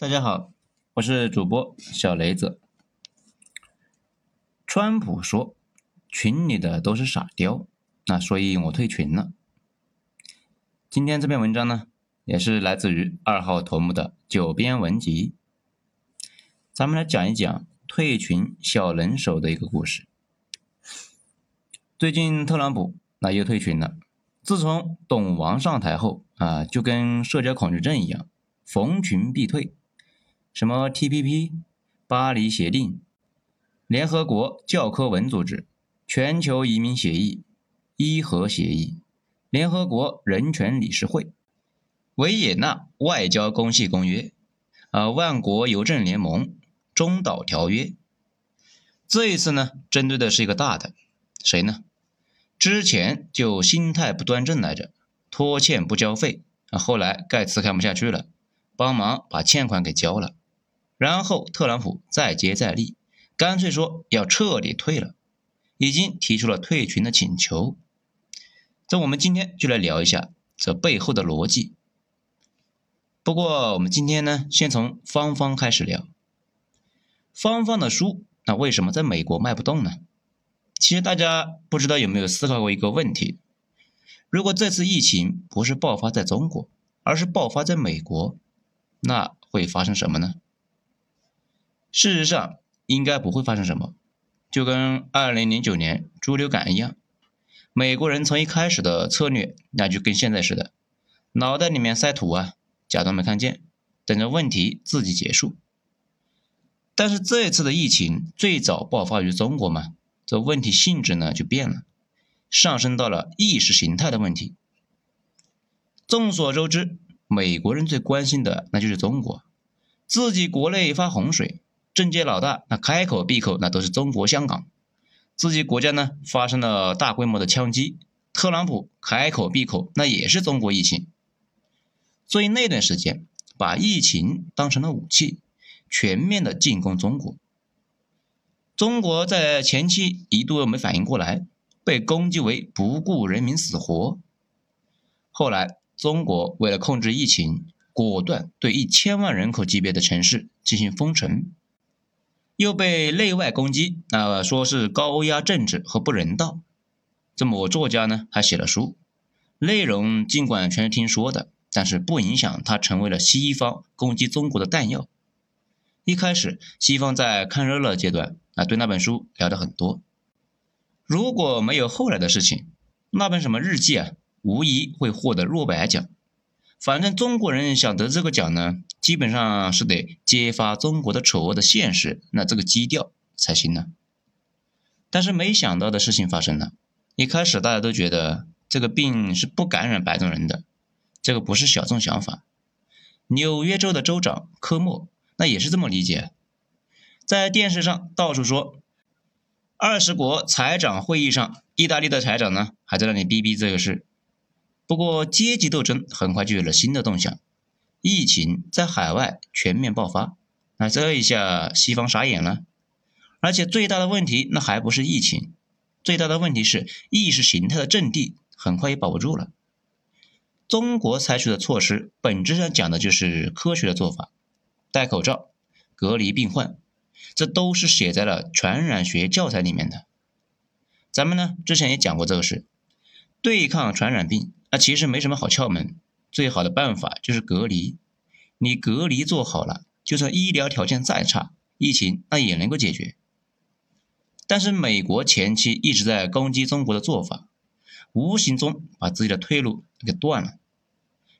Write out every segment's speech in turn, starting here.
大家好，我是主播小雷子。川普说群里的都是傻雕，那所以我退群了。今天这篇文章呢，也是来自于二号头目的九编文集。咱们来讲一讲退群小能手的一个故事。最近特朗普那又退群了。自从董王上台后啊，就跟社交恐惧症一样，逢群必退。什么 TPP、巴黎协定、联合国教科文组织、全球移民协议、伊核协议、联合国人权理事会、维也纳外交公系公约、啊万国邮政联盟、中导条约。这一次呢，针对的是一个大的，谁呢？之前就心态不端正来着，拖欠不交费啊，后来盖茨看不下去了，帮忙把欠款给交了。然后特朗普再接再厉，干脆说要彻底退了，已经提出了退群的请求。这我们今天就来聊一下这背后的逻辑。不过我们今天呢，先从芳芳开始聊。芳芳的书，那为什么在美国卖不动呢？其实大家不知道有没有思考过一个问题：如果这次疫情不是爆发在中国，而是爆发在美国，那会发生什么呢？事实上，应该不会发生什么，就跟二零零九年猪流感一样。美国人从一开始的策略，那就跟现在似的，脑袋里面塞土啊，假装没看见，等着问题自己结束。但是这次的疫情最早爆发于中国嘛，这问题性质呢就变了，上升到了意识形态的问题。众所周知，美国人最关心的那就是中国，自己国内发洪水。政界老大那开口闭口那都是中国香港，自己国家呢发生了大规模的枪击，特朗普开口闭口那也是中国疫情，所以那段时间把疫情当成了武器，全面的进攻中国。中国在前期一度没反应过来，被攻击为不顾人民死活。后来中国为了控制疫情，果断对一千万人口级别的城市进行封城。又被内外攻击，啊说是高压政治和不人道。这某作家呢还写了书，内容尽管全是听说的，但是不影响他成为了西方攻击中国的弹药。一开始，西方在看热闹阶段啊，对那本书聊的很多。如果没有后来的事情，那本什么日记啊，无疑会获得诺贝尔奖。反正中国人想得这个奖呢，基本上是得揭发中国的丑恶的现实，那这个基调才行呢。但是没想到的事情发生了，一开始大家都觉得这个病是不感染白种人的，这个不是小众想法。纽约州的州长科莫那也是这么理解，在电视上到处说，二十国财长会议上，意大利的财长呢还在那里逼逼这个事。不过，阶级斗争很快就有了新的动向，疫情在海外全面爆发，那这一下西方傻眼了。而且最大的问题，那还不是疫情，最大的问题是意识形态的阵地很快也保不住了。中国采取的措施本质上讲的就是科学的做法，戴口罩、隔离病患，这都是写在了传染学教材里面的。咱们呢之前也讲过这个事，对抗传染病。那其实没什么好窍门，最好的办法就是隔离。你隔离做好了，就算医疗条件再差，疫情那也能够解决。但是美国前期一直在攻击中国的做法，无形中把自己的退路给断了。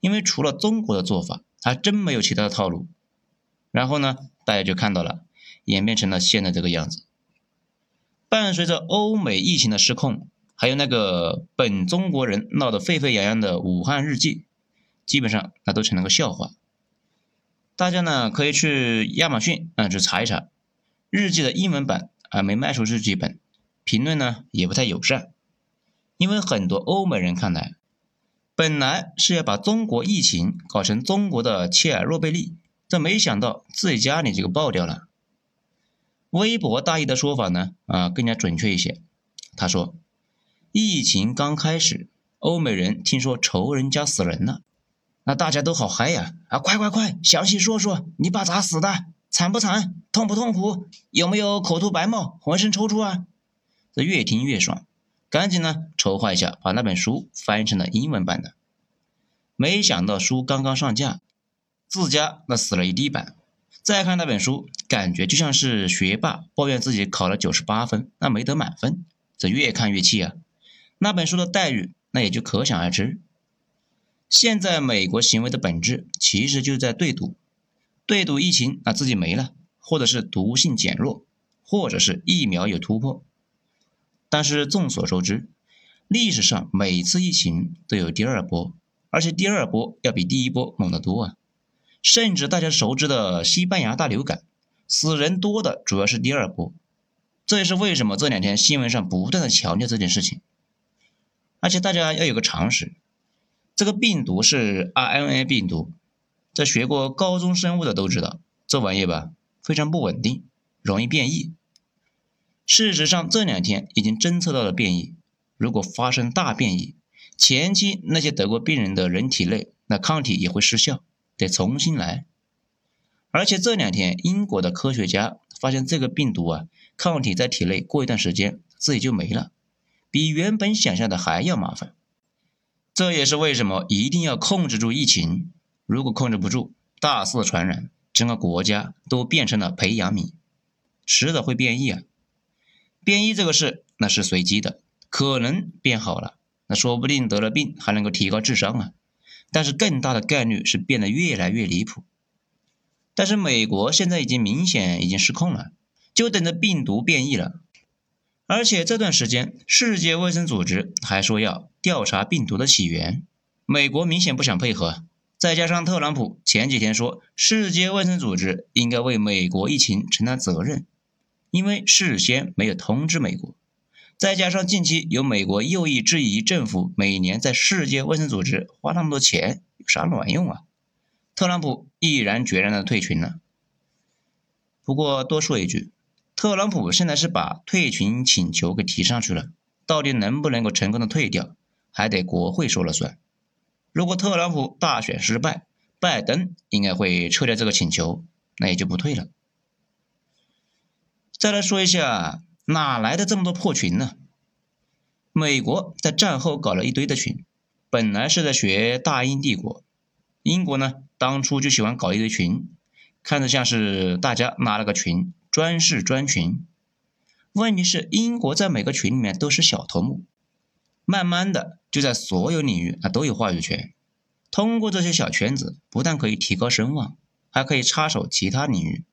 因为除了中国的做法，还真没有其他的套路。然后呢，大家就看到了，演变成了现在这个样子。伴随着欧美疫情的失控。还有那个本中国人闹得沸沸扬扬的武汉日记，基本上那都成了个笑话。大家呢可以去亚马逊啊去查一查，日记的英文版啊没卖出日记本，评论呢也不太友善。因为很多欧美人看来，本来是要把中国疫情搞成中国的切尔诺贝利，这没想到自己家里这个爆掉了。微博大意的说法呢啊更加准确一些，他说。疫情刚开始，欧美人听说仇人家死人了，那大家都好嗨呀！啊，快快快，详细说说，你爸咋死的？惨不惨？痛不痛苦？有没有口吐白沫、浑身抽搐啊？这越听越爽，赶紧呢筹划一下，把那本书翻成了英文版的。没想到书刚刚上架，自家那死了一地板。再看那本书，感觉就像是学霸抱怨自己考了九十八分，那没得满分。这越看越气啊！那本书的待遇，那也就可想而知。现在美国行为的本质，其实就是在对赌，对赌疫情啊自己没了，或者是毒性减弱，或者是疫苗有突破。但是众所周知，历史上每次疫情都有第二波，而且第二波要比第一波猛得多啊！甚至大家熟知的西班牙大流感，死人多的主要是第二波。这也是为什么这两天新闻上不断的强调这件事情。而且大家要有个常识。这个病毒是 RNA 病毒，在学过高中生物的都知道，这玩意吧非常不稳定，容易变异。事实上，这两天已经侦测到了变异。如果发生大变异，前期那些得过病人的人体内那抗体也会失效，得重新来。而且这两天英国的科学家发现，这个病毒啊，抗体在体内过一段时间自己就没了，比原本想象的还要麻烦。这也是为什么一定要控制住疫情。如果控制不住，大肆传染，整个国家都变成了培养皿，迟早会变异啊！变异这个事，那是随机的，可能变好了，那说不定得了病还能够提高智商啊。但是更大的概率是变得越来越离谱。但是美国现在已经明显已经失控了，就等着病毒变异了。而且这段时间，世界卫生组织还说要调查病毒的起源，美国明显不想配合。再加上特朗普前几天说，世界卫生组织应该为美国疫情承担责任，因为事先没有通知美国。再加上近期有美国右翼质疑政府每年在世界卫生组织花那么多钱有啥卵用啊？特朗普毅然决然的退群了。不过多说一句。特朗普现在是把退群请求给提上去了，到底能不能够成功的退掉，还得国会说了算。如果特朗普大选失败，拜登应该会撤掉这个请求，那也就不退了。再来说一下，哪来的这么多破群呢？美国在战后搞了一堆的群，本来是在学大英帝国，英国呢当初就喜欢搞一堆群，看着像是大家拉了个群。专事专群，问题是英国在每个群里面都是小头目，慢慢的就在所有领域啊都有话语权。通过这些小圈子，不但可以提高声望，还可以插手其他领域。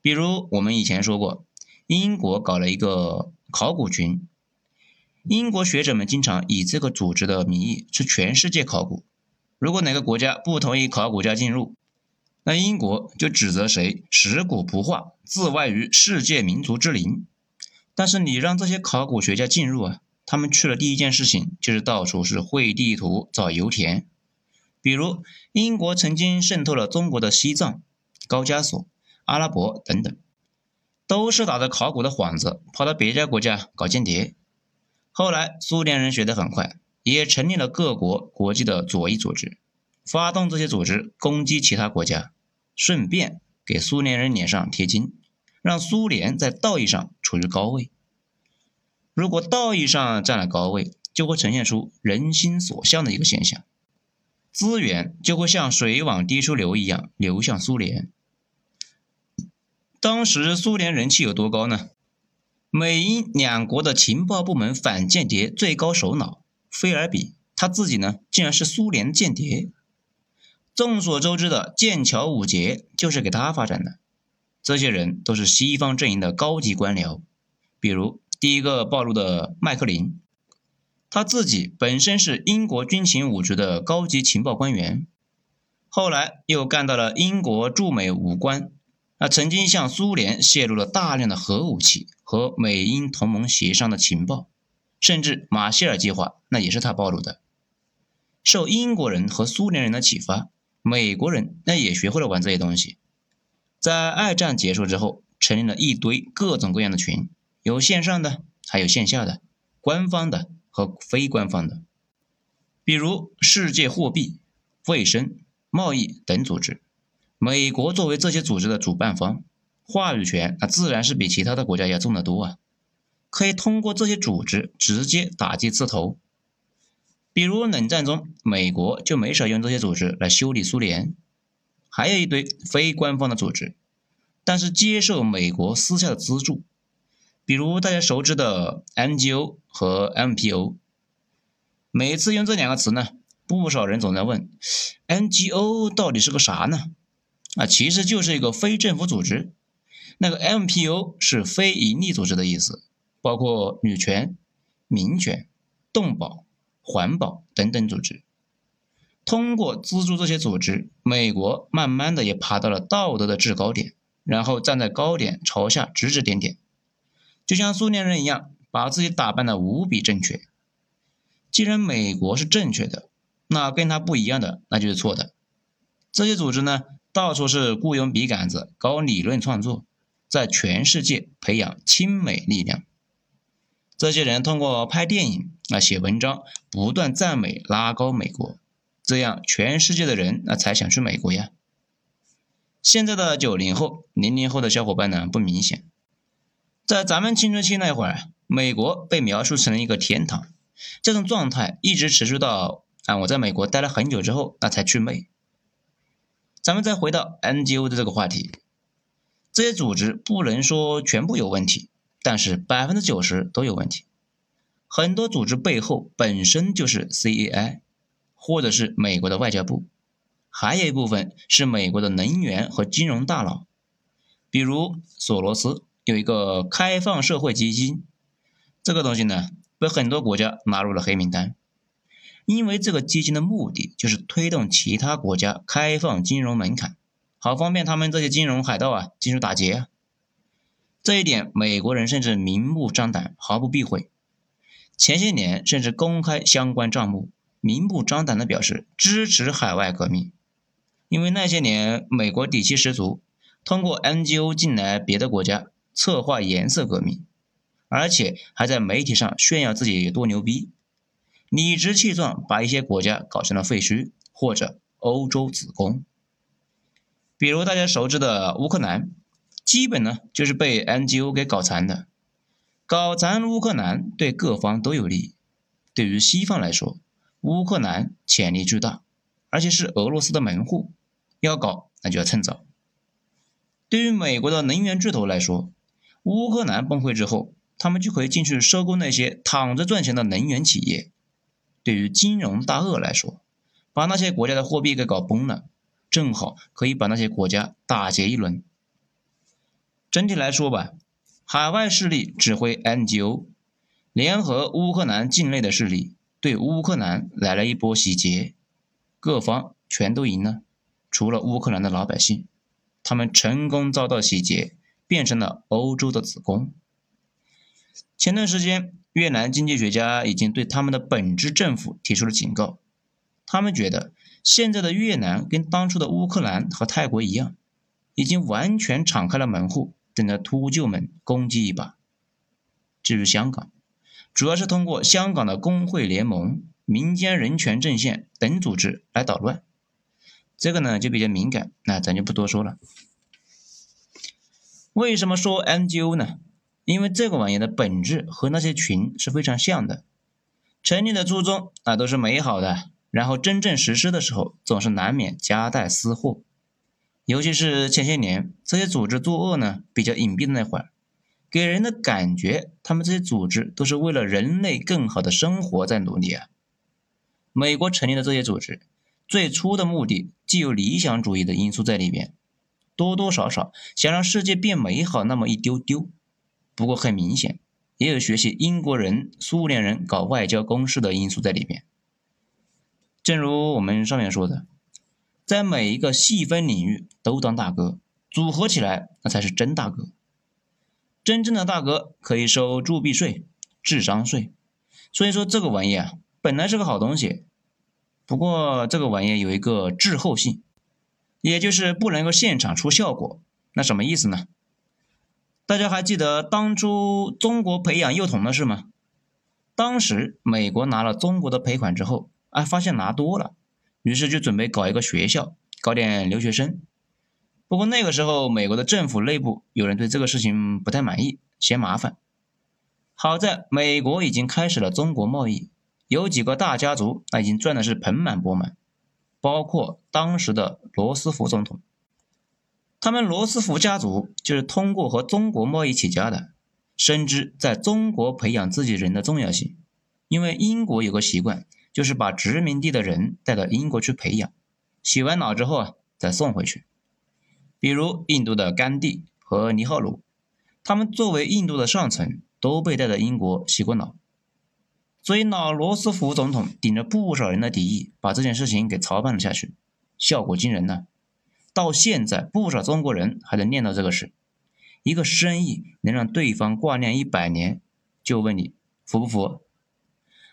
比如我们以前说过，英国搞了一个考古群，英国学者们经常以这个组织的名义去全世界考古。如果哪个国家不同意考古家进入，那英国就指责谁食古不化，自外于世界民族之林。但是你让这些考古学家进入啊，他们去了第一件事情就是到处是绘地图、找油田。比如英国曾经渗透了中国的西藏、高加索、阿拉伯等等，都是打着考古的幌子跑到别家国家搞间谍。后来苏联人学得很快，也成立了各国国际的左翼组织，发动这些组织攻击其他国家。顺便给苏联人脸上贴金，让苏联在道义上处于高位。如果道义上占了高位，就会呈现出人心所向的一个现象，资源就会像水往低处流一样流向苏联。当时苏联人气有多高呢？美英两国的情报部门反间谍最高首脑菲尔比，他自己呢，竟然是苏联间谍。众所周知的剑桥五杰就是给他发展的，这些人都是西方阵营的高级官僚，比如第一个暴露的麦克林，他自己本身是英国军情五局的高级情报官员，后来又干到了英国驻美武官，那曾经向苏联泄露了大量的核武器和美英同盟协商的情报，甚至马歇尔计划那也是他暴露的，受英国人和苏联人的启发。美国人那也学会了玩这些东西，在二战结束之后，成立了一堆各种各样的群，有线上的，还有线下的，官方的和非官方的。比如世界货币，卫生、贸易等组织。美国作为这些组织的主办方，话语权那自然是比其他的国家要重得多啊，可以通过这些组织直接打击刺头。比如冷战中，美国就没少用这些组织来修理苏联，还有一堆非官方的组织，但是接受美国私下的资助，比如大家熟知的 NGO 和 MPO。每次用这两个词呢，不少人总在问，NGO 到底是个啥呢？啊，其实就是一个非政府组织。那个 MPO 是非营利组织的意思，包括女权、民权、动保。环保等等组织，通过资助这些组织，美国慢慢的也爬到了道德的制高点，然后站在高点朝下指指点点，就像苏联人一样，把自己打扮的无比正确。既然美国是正确的，那跟他不一样的那就是错的。这些组织呢，到处是雇佣笔杆子，搞理论创作，在全世界培养亲美力量。这些人通过拍电影啊、写文章，不断赞美、拉高美国，这样全世界的人那才想去美国呀。现在的九零后、零零后的小伙伴呢，不明显。在咱们青春期那会儿，美国被描述成了一个天堂，这种状态一直持续到啊我在美国待了很久之后，那才去魅。咱们再回到 NGO 的这个话题，这些组织不能说全部有问题。但是百分之九十都有问题，很多组织背后本身就是 CAI，或者是美国的外交部，还有一部分是美国的能源和金融大佬，比如索罗斯有一个开放社会基金，这个东西呢被很多国家纳入了黑名单，因为这个基金的目的就是推动其他国家开放金融门槛，好方便他们这些金融海盗啊进入打劫啊。这一点，美国人甚至明目张胆，毫不避讳。前些年，甚至公开相关账目，明目张胆地表示支持海外革命。因为那些年，美国底气十足，通过 NGO 进来别的国家，策划颜色革命，而且还在媒体上炫耀自己有多牛逼，理直气壮把一些国家搞成了废墟或者欧洲子宫。比如大家熟知的乌克兰。基本呢就是被 NGO 给搞残的，搞残乌克兰对各方都有利。对于西方来说，乌克兰潜力巨大，而且是俄罗斯的门户，要搞那就要趁早。对于美国的能源巨头来说，乌克兰崩溃之后，他们就可以进去收购那些躺着赚钱的能源企业。对于金融大鳄来说，把那些国家的货币给搞崩了，正好可以把那些国家打劫一轮。整体来说吧，海外势力指挥 NGO，联合乌克兰境内的势力，对乌克兰来了一波洗劫，各方全都赢了，除了乌克兰的老百姓，他们成功遭到洗劫，变成了欧洲的子宫。前段时间，越南经济学家已经对他们的本质政府提出了警告，他们觉得现在的越南跟当初的乌克兰和泰国一样，已经完全敞开了门户。等着秃鹫们攻击一把。至于香港，主要是通过香港的工会联盟、民间人权阵线等组织来捣乱，这个呢就比较敏感，那咱就不多说了。为什么说 NGO 呢？因为这个玩意的本质和那些群是非常像的，成立的初衷啊都是美好的，然后真正实施的时候，总是难免夹带私货。尤其是前些年，这些组织作恶呢比较隐蔽的那会儿，给人的感觉，他们这些组织都是为了人类更好的生活在努力啊。美国成立的这些组织，最初的目的既有理想主义的因素在里边，多多少少想让世界变美好那么一丢丢。不过很明显，也有学习英国人、苏联人搞外交攻势的因素在里边。正如我们上面说的。在每一个细分领域都当大哥，组合起来那才是真大哥。真正的大哥可以收铸币税、智商税，所以说这个玩意啊，本来是个好东西。不过这个玩意有一个滞后性，也就是不能够现场出效果。那什么意思呢？大家还记得当初中国培养幼童的事吗？当时美国拿了中国的赔款之后，哎，发现拿多了。于是就准备搞一个学校，搞点留学生。不过那个时候，美国的政府内部有人对这个事情不太满意，嫌麻烦。好在美国已经开始了中国贸易，有几个大家族那已经赚的是盆满钵满，包括当时的罗斯福总统。他们罗斯福家族就是通过和中国贸易起家的，深知在中国培养自己人的重要性。因为英国有个习惯，就是把殖民地的人带到英国去培养，洗完脑之后啊，再送回去。比如印度的甘地和尼赫鲁，他们作为印度的上层，都被带到英国洗过脑。所以老罗斯福总统顶着不少人的敌意，把这件事情给操办了下去，效果惊人呢。到现在，不少中国人还在念叨这个事。一个生意能让对方挂念一百年，就问你服不服？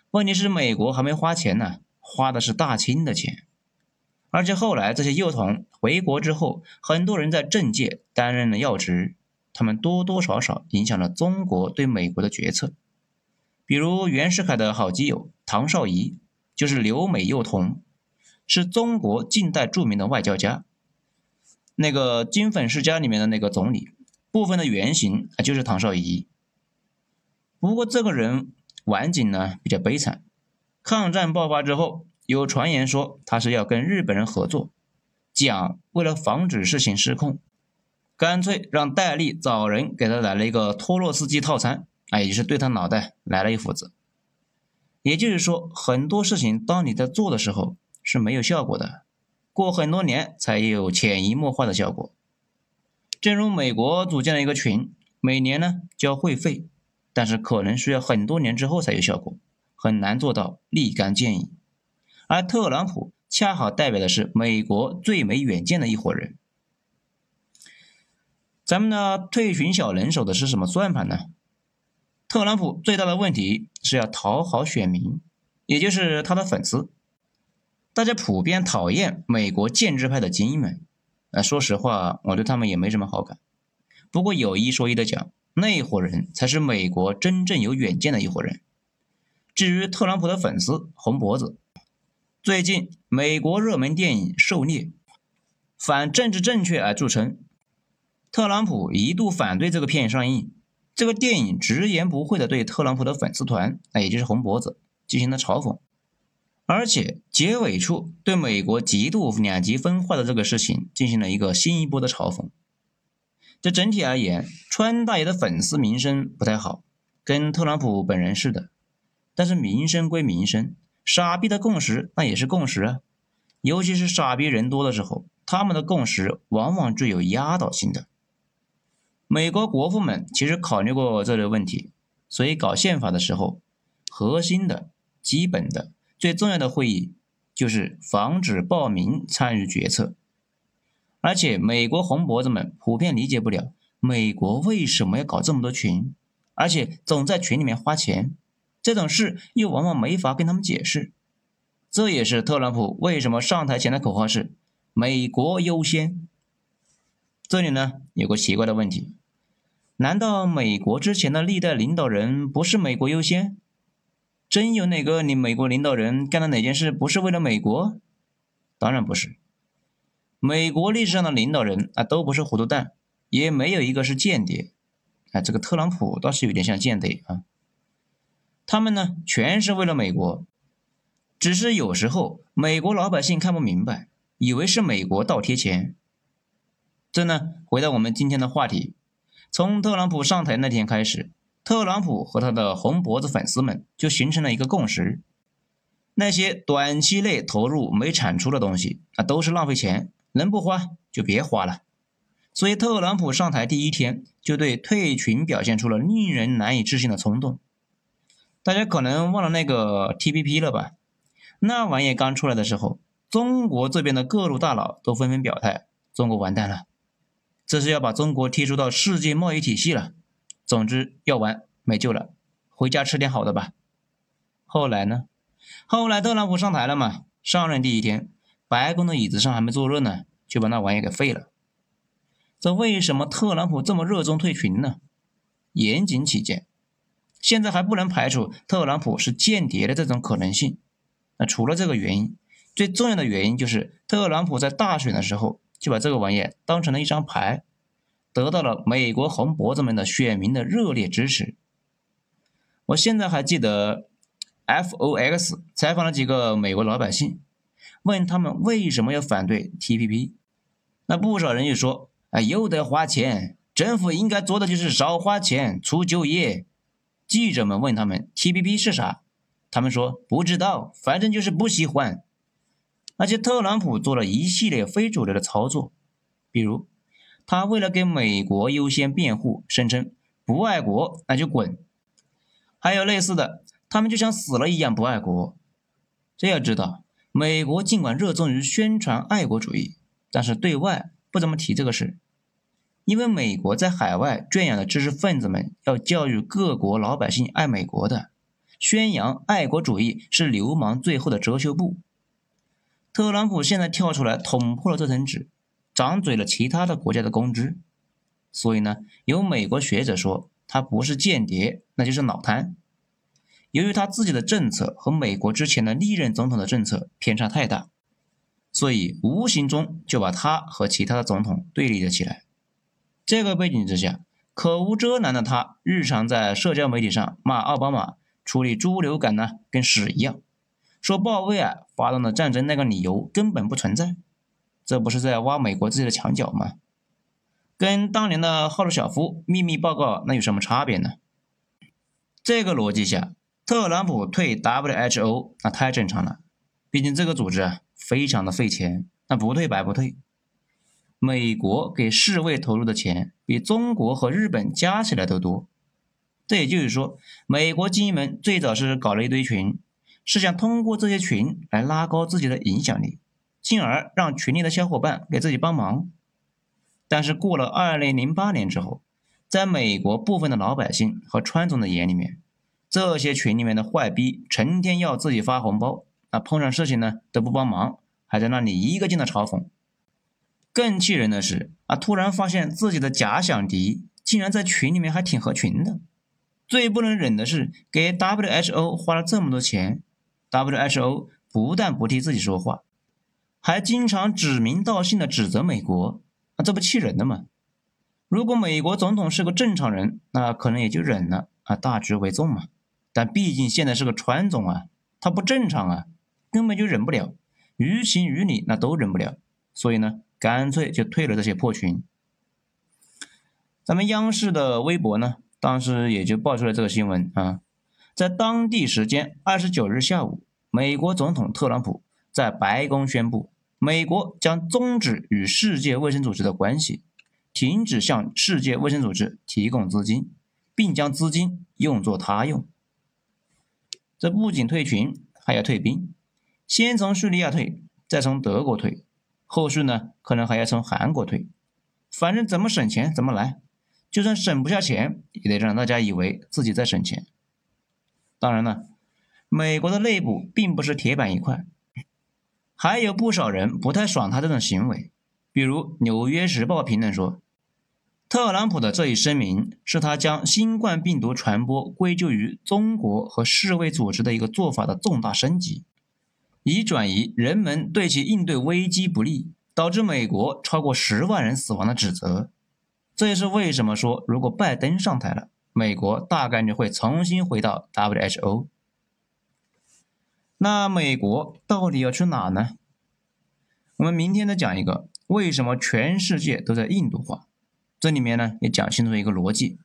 问题是美国还没花钱呢，花的是大清的钱，而且后来这些幼童回国之后，很多人在政界担任了要职，他们多多少少影响了中国对美国的决策。比如袁世凯的好基友唐绍仪，就是留美幼童，是中国近代著名的外交家。那个《金粉世家》里面的那个总理，部分的原型啊就是唐绍仪。不过这个人。晚景呢比较悲惨，抗战爆发之后，有传言说他是要跟日本人合作，蒋为了防止事情失控，干脆让戴笠找人给他来了一个托洛斯基套餐，啊，也就是对他脑袋来了一斧子。也就是说，很多事情当你在做的时候是没有效果的，过很多年才有潜移默化的效果。正如美国组建了一个群，每年呢交会费。但是可能需要很多年之后才有效果，很难做到立竿见影。而特朗普恰好代表的是美国最没远见的一伙人。咱们呢，退群小能手的是什么算盘呢？特朗普最大的问题是要讨好选民，也就是他的粉丝。大家普遍讨厌美国建制派的精英们，呃，说实话，我对他们也没什么好感。不过有一说一的讲。那伙人才是美国真正有远见的一伙人。至于特朗普的粉丝红脖子，最近美国热门电影《狩猎》反政治正确而著称，特朗普一度反对这个片上映。这个电影直言不讳的对特朗普的粉丝团，那也就是红脖子进行了嘲讽，而且结尾处对美国极度两极分化的这个事情进行了一个新一波的嘲讽。这整体而言，川大爷的粉丝名声不太好，跟特朗普本人似的。但是名声归名声，傻逼的共识那也是共识啊。尤其是傻逼人多的时候，他们的共识往往具有压倒性的。美国国父们其实考虑过这类问题，所以搞宪法的时候，核心的、基本的、最重要的会议就是防止暴民参与决策。而且美国红脖子们普遍理解不了美国为什么要搞这么多群，而且总在群里面花钱，这种事又往往没法跟他们解释。这也是特朗普为什么上台前的口号是“美国优先”。这里呢有个奇怪的问题：难道美国之前的历代领导人不是美国优先？真有哪个你美国领导人干了哪件事不是为了美国？当然不是。美国历史上的领导人啊，都不是糊涂蛋，也没有一个是间谍。啊，这个特朗普倒是有点像间谍啊。他们呢，全是为了美国，只是有时候美国老百姓看不明白，以为是美国倒贴钱。这呢，回到我们今天的话题，从特朗普上台那天开始，特朗普和他的红脖子粉丝们就形成了一个共识：那些短期内投入没产出的东西啊，都是浪费钱。能不花就别花了，所以特朗普上台第一天就对退群表现出了令人难以置信的冲动。大家可能忘了那个 TPP 了吧？那玩意刚出来的时候，中国这边的各路大佬都纷纷表态：中国完蛋了，这是要把中国踢出到世界贸易体系了。总之要完没救了，回家吃点好的吧。后来呢？后来特朗普上台了嘛？上任第一天。白宫的椅子上还没坐热呢，就把那玩意给废了。这为什么特朗普这么热衷退群呢？严谨起见，现在还不能排除特朗普是间谍的这种可能性。那除了这个原因，最重要的原因就是特朗普在大选的时候就把这个玩意当成了一张牌，得到了美国红脖子们的选民的热烈支持。我现在还记得，FOX 采访了几个美国老百姓，问他们为什么要反对 TPP，那不少人就说：“哎，又得花钱，政府应该做的就是少花钱，促就业。”记者们问他们 TPP 是啥，他们说不知道，反正就是不喜欢。而且特朗普做了一系列非主流的操作，比如他为了给美国优先辩护，声称不爱国那就滚。还有类似的，他们就像死了一样不爱国。这要知道，美国尽管热衷于宣传爱国主义，但是对外不怎么提这个事，因为美国在海外圈养的知识分子们要教育各国老百姓爱美国的，宣扬爱国主义是流氓最后的遮羞布。特朗普现在跳出来捅破了这层纸，掌嘴了其他的国家的公知，所以呢，有美国学者说他不是间谍，那就是脑瘫。由于他自己的政策和美国之前的历任总统的政策偏差太大，所以无形中就把他和其他的总统对立了起来。这个背景之下，口无遮拦的他日常在社交媒体上骂奥巴马处理猪流感呢，跟屎一样。说鲍威尔发动了战争那个理由根本不存在，这不是在挖美国自己的墙角吗？跟当年的赫鲁晓夫秘密报告那有什么差别呢？这个逻辑下，特朗普退 WHO 那太正常了，毕竟这个组织啊非常的费钱，那不退白不退。美国给世卫投入的钱比中国和日本加起来都多，这也就是说，美国精英们最早是搞了一堆群。是想通过这些群来拉高自己的影响力，进而让群里的小伙伴给自己帮忙。但是过了二零零八年之后，在美国部分的老百姓和川总的眼里面，这些群里面的坏逼成天要自己发红包，那碰上事情呢都不帮忙，还在那里一个劲的嘲讽。更气人的是啊，突然发现自己的假想敌竟然在群里面还挺合群的。最不能忍的是给 WHO 花了这么多钱。WHO 不但不替自己说话，还经常指名道姓的指责美国，那这不气人的吗？如果美国总统是个正常人，那可能也就忍了啊，大局为重嘛。但毕竟现在是个川总啊，他不正常啊，根本就忍不了，于情于理那都忍不了，所以呢，干脆就退了这些破群。咱们央视的微博呢，当时也就爆出了这个新闻啊。在当地时间二十九日下午，美国总统特朗普在白宫宣布，美国将终止与世界卫生组织的关系，停止向世界卫生组织提供资金，并将资金用作他用。这不仅退群，还要退兵，先从叙利亚退，再从德国退，后续呢可能还要从韩国退。反正怎么省钱怎么来，就算省不下钱，也得让大家以为自己在省钱。当然了，美国的内部并不是铁板一块，还有不少人不太爽他这种行为。比如《纽约时报》评论说，特朗普的这一声明是他将新冠病毒传播归咎于中国和世卫组织的一个做法的重大升级，以转移人们对其应对危机不利，导致美国超过十万人死亡的指责。这也是为什么说，如果拜登上台了。美国大概率会重新回到 WHO。那美国到底要去哪呢？我们明天再讲一个为什么全世界都在印度化。这里面呢也讲清楚一个逻辑：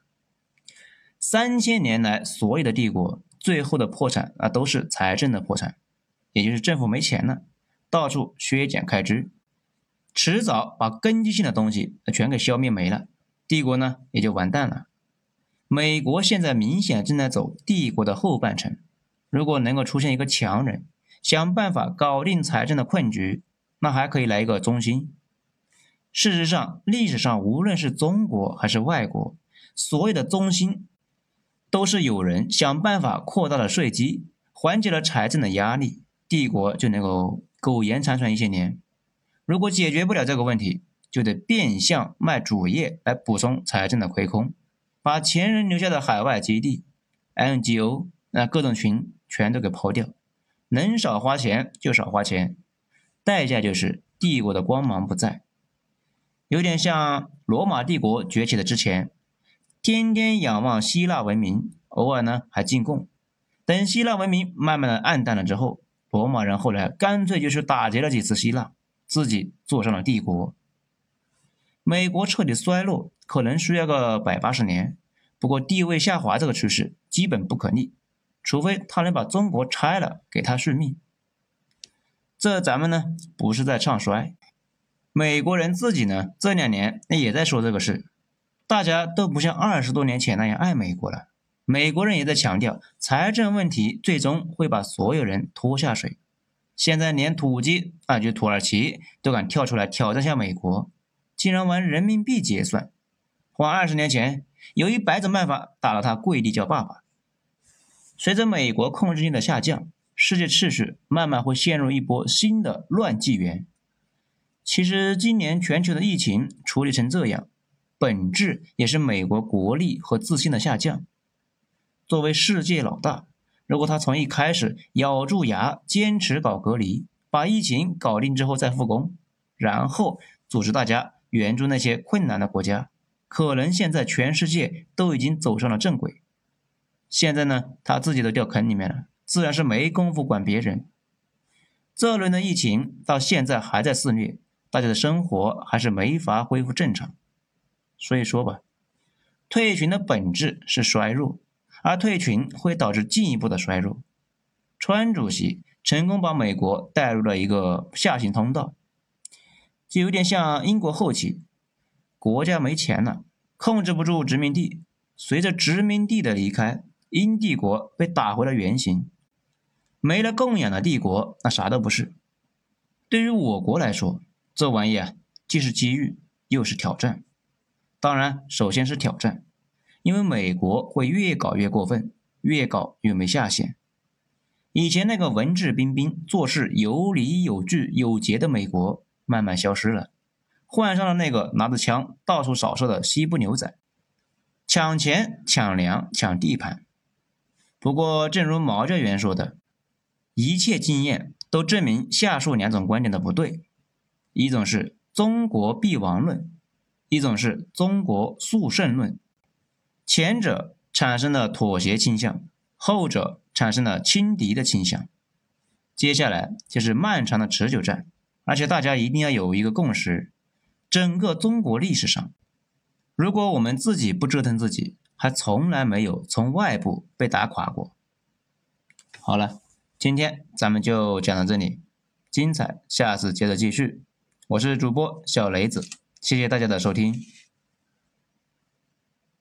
三千年来所有的帝国最后的破产啊都是财政的破产，也就是政府没钱了，到处削减开支，迟早把根基性的东西全给消灭没了，帝国呢也就完蛋了。美国现在明显正在走帝国的后半程，如果能够出现一个强人，想办法搞定财政的困局，那还可以来一个中心。事实上，历史上无论是中国还是外国，所有的中心都是有人想办法扩大了税基，缓解了财政的压力，帝国就能够苟延残喘一些年。如果解决不了这个问题，就得变相卖主业来补充财政的亏空。把前人留下的海外基地、NGO、那各种群全都给抛掉，能少花钱就少花钱，代价就是帝国的光芒不在。有点像罗马帝国崛起的之前，天天仰望希腊文明，偶尔呢还进贡。等希腊文明慢慢的暗淡了之后，罗马人后来干脆就是打劫了几次希腊，自己坐上了帝国。美国彻底衰落可能需要个百八十年，不过地位下滑这个趋势基本不可逆，除非他能把中国拆了给他续命。这咱们呢不是在唱衰。美国人自己呢，这两年也在说这个事，大家都不像二十多年前那样爱美国了。美国人也在强调，财政问题最终会把所有人拖下水。现在连土鸡啊，就土耳其都敢跳出来挑战下美国，竟然玩人民币结算。换二十年前，有一百种办法打了他跪地叫爸爸。随着美国控制力的下降，世界秩序慢慢会陷入一波新的乱纪元。其实今年全球的疫情处理成这样，本质也是美国国力和自信的下降。作为世界老大，如果他从一开始咬住牙坚持搞隔离，把疫情搞定之后再复工，然后组织大家援助那些困难的国家，可能现在全世界都已经走上了正轨。现在呢，他自己都掉坑里面了，自然是没工夫管别人。这轮的疫情到现在还在肆虐。大家的生活还是没法恢复正常，所以说吧，退群的本质是衰弱，而退群会导致进一步的衰弱。川主席成功把美国带入了一个下行通道，就有点像英国后期，国家没钱了，控制不住殖民地，随着殖民地的离开，英帝国被打回了原形，没了供养的帝国，那啥都不是。对于我国来说，这玩意啊，既是机遇，又是挑战。当然，首先是挑战，因为美国会越搞越过分，越搞越没下限。以前那个文质彬彬、做事有理有据有节的美国，慢慢消失了，换上了那个拿着枪到处扫射的西部牛仔，抢钱、抢粮、抢地盘。不过，正如毛教员说的，一切经验都证明下述两种观点的不对。一种是中国必亡论，一种是中国速胜论。前者产生了妥协倾向，后者产生了轻敌的倾向。接下来就是漫长的持久战，而且大家一定要有一个共识：整个中国历史上，如果我们自己不折腾自己，还从来没有从外部被打垮过。好了，今天咱们就讲到这里，精彩下次接着继续。我是主播小雷子，谢谢大家的收听。